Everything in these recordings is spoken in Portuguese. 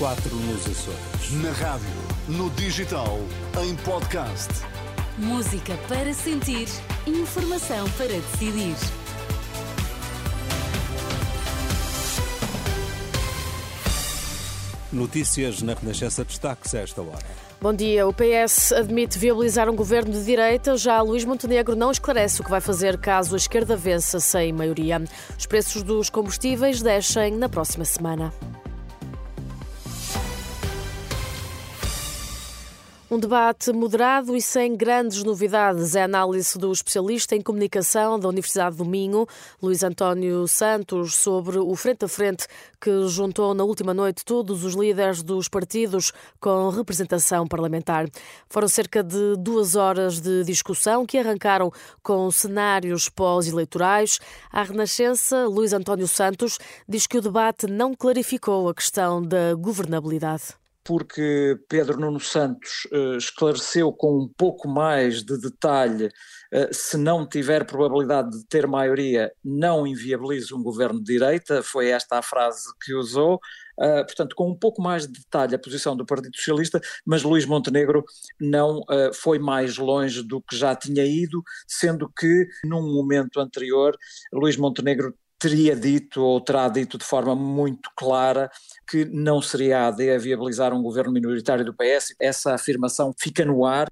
quatro nos Açores. Na rádio, no digital, em podcast. Música para sentir, informação para decidir. Notícias na Renascença destaques a esta hora. Bom dia. O PS admite viabilizar um governo de direita. Já Luís Montenegro não esclarece o que vai fazer caso a esquerda vença sem maioria. Os preços dos combustíveis descem na próxima semana. Um debate moderado e sem grandes novidades. É a análise do especialista em comunicação da Universidade do Minho, Luís António Santos, sobre o frente a frente que juntou na última noite todos os líderes dos partidos com representação parlamentar. Foram cerca de duas horas de discussão que arrancaram com cenários pós-eleitorais. A Renascença, Luís António Santos, diz que o debate não clarificou a questão da governabilidade porque Pedro Nuno Santos uh, esclareceu com um pouco mais de detalhe, uh, se não tiver probabilidade de ter maioria, não inviabilize um governo de direita, foi esta a frase que usou, uh, portanto com um pouco mais de detalhe a posição do Partido Socialista, mas Luís Montenegro não foi mais longe do que já tinha ido, sendo que num momento anterior Luís Montenegro teria dito ou terá dito de forma muito clara que não seria a AD a viabilizar um governo minoritário do PS. Essa afirmação fica no ar.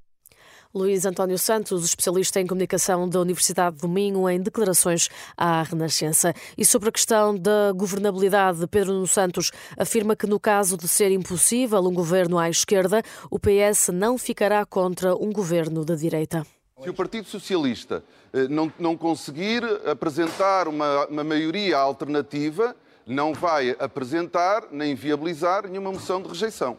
Luís António Santos, especialista em comunicação da Universidade do Minho, em declarações à Renascença. E sobre a questão da governabilidade, Pedro Nuno Santos afirma que, no caso de ser impossível um governo à esquerda, o PS não ficará contra um governo da direita. Se o Partido Socialista eh, não, não conseguir apresentar uma, uma maioria alternativa, não vai apresentar nem viabilizar nenhuma moção de rejeição.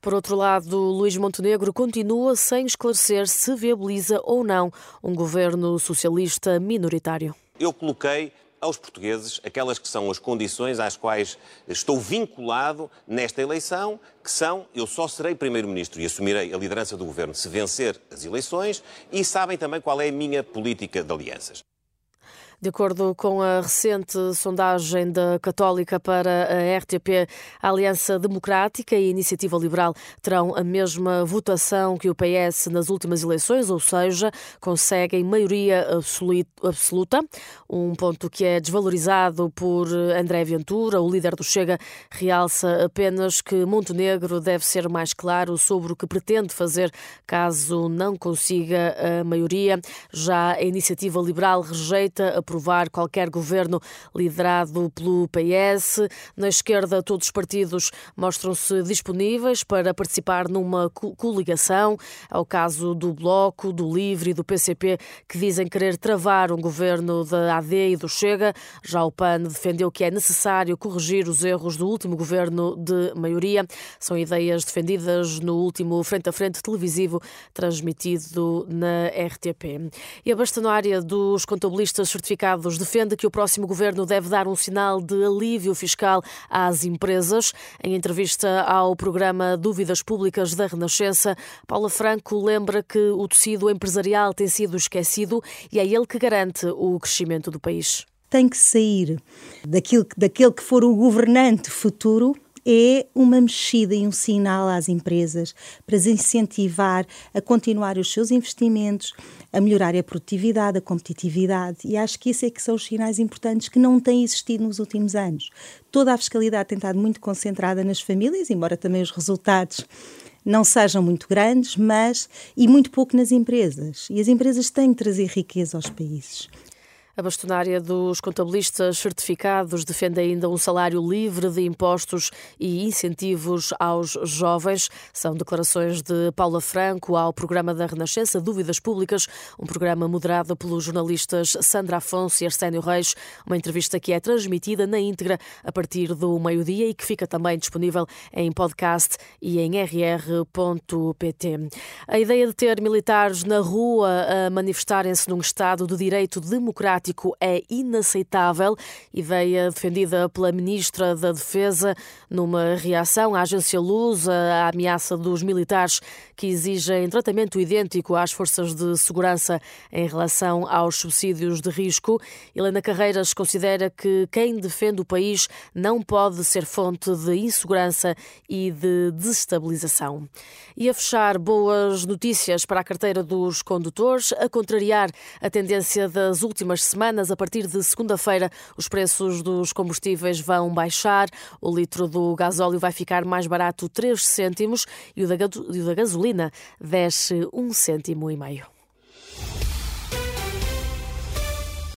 Por outro lado, Luís Montenegro continua sem esclarecer se viabiliza ou não um governo socialista minoritário. Eu coloquei aos portugueses aquelas que são as condições às quais estou vinculado nesta eleição, que são eu só serei primeiro-ministro e assumirei a liderança do governo se vencer as eleições e sabem também qual é a minha política de alianças. De acordo com a recente sondagem da Católica para a RTP, a Aliança Democrática e a Iniciativa Liberal terão a mesma votação que o PS nas últimas eleições, ou seja, conseguem maioria absoluta, um ponto que é desvalorizado por André Ventura. O líder do Chega realça apenas que Montenegro deve ser mais claro sobre o que pretende fazer caso não consiga a maioria. Já a Iniciativa Liberal rejeita a aprovar qualquer governo liderado pelo PS. Na esquerda, todos os partidos mostram-se disponíveis para participar numa coligação. É o caso do Bloco, do Livre e do PCP, que dizem querer travar um governo da AD e do Chega. Já o PAN defendeu que é necessário corrigir os erros do último governo de maioria. São ideias defendidas no último frente a frente televisivo transmitido na RTP. E a bastonária dos contabilistas certificados Mercados defende que o próximo governo deve dar um sinal de alívio fiscal às empresas. Em entrevista ao programa Dúvidas Públicas da Renascença, Paula Franco lembra que o tecido empresarial tem sido esquecido e é ele que garante o crescimento do país. Tem que sair daquilo, daquele que for o governante futuro é uma mexida e um sinal às empresas para as incentivar a continuar os seus investimentos, a melhorar a produtividade, a competitividade. E acho que isso é que são os sinais importantes que não têm existido nos últimos anos. Toda a fiscalidade tem estado muito concentrada nas famílias, embora também os resultados não sejam muito grandes, mas e muito pouco nas empresas. E as empresas têm de trazer riqueza aos países. A bastonária dos contabilistas certificados defende ainda um salário livre de impostos e incentivos aos jovens. São declarações de Paula Franco ao programa da Renascença Dúvidas Públicas, um programa moderado pelos jornalistas Sandra Afonso e Arsénio Reis. Uma entrevista que é transmitida na íntegra a partir do meio-dia e que fica também disponível em podcast e em rr.pt. A ideia de ter militares na rua a manifestarem-se num Estado de direito democrático democrático é inaceitável e veio defendida pela Ministra da Defesa numa reação à agência Luz à ameaça dos militares que exigem tratamento idêntico às forças de segurança em relação aos subsídios de risco. Helena Carreiras considera que quem defende o país não pode ser fonte de insegurança e de desestabilização. E a fechar, boas notícias para a carteira dos condutores, a contrariar a tendência das últimas semanas. A partir de segunda-feira, os preços dos combustíveis vão baixar. O litro do gasóleo vai ficar mais barato 3 cêntimos e o da gasolina desce 1 cêntimo e meio.